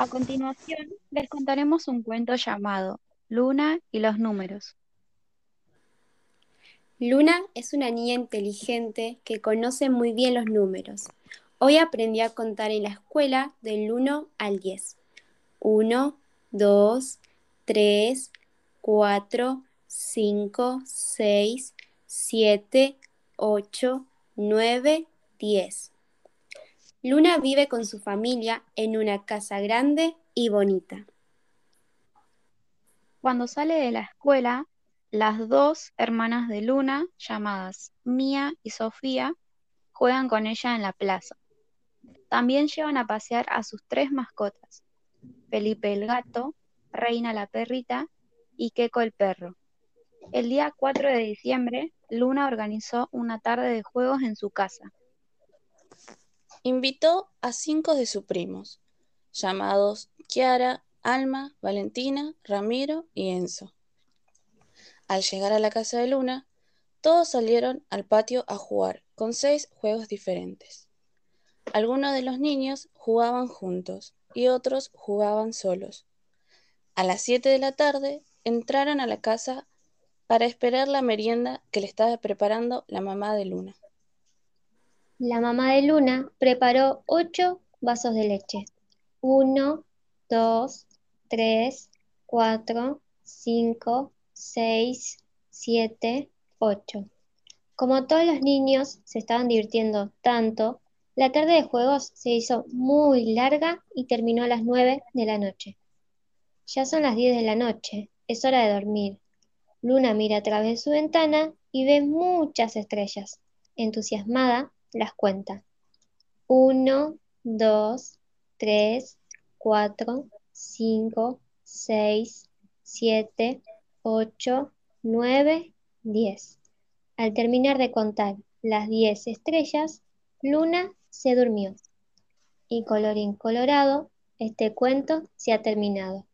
A continuación, les contaremos un cuento llamado Luna y los números. Luna es una niña inteligente que conoce muy bien los números. Hoy aprendí a contar en la escuela del 1 al 10. 1, 2, 3, 4, 5, 6, 7, 8, 9, 10. Luna vive con su familia en una casa grande y bonita. Cuando sale de la escuela, las dos hermanas de Luna, llamadas Mía y Sofía, juegan con ella en la plaza. También llevan a pasear a sus tres mascotas, Felipe el gato, Reina la perrita y Queco el perro. El día 4 de diciembre, Luna organizó una tarde de juegos en su casa. Invitó a cinco de sus primos, llamados Kiara, Alma, Valentina, Ramiro y Enzo. Al llegar a la casa de Luna, todos salieron al patio a jugar con seis juegos diferentes. Algunos de los niños jugaban juntos y otros jugaban solos. A las siete de la tarde entraron a la casa para esperar la merienda que le estaba preparando la mamá de Luna. La mamá de Luna preparó ocho vasos de leche. Uno, dos, tres, cuatro, cinco, seis, siete, ocho. Como todos los niños se estaban divirtiendo tanto, la tarde de juegos se hizo muy larga y terminó a las nueve de la noche. Ya son las diez de la noche, es hora de dormir. Luna mira a través de su ventana y ve muchas estrellas. Entusiasmada, las cuenta. Uno, dos, tres, cuatro, cinco, seis, siete, ocho, nueve, diez. Al terminar de contar las diez estrellas, Luna se durmió. Y colorín colorado, este cuento se ha terminado.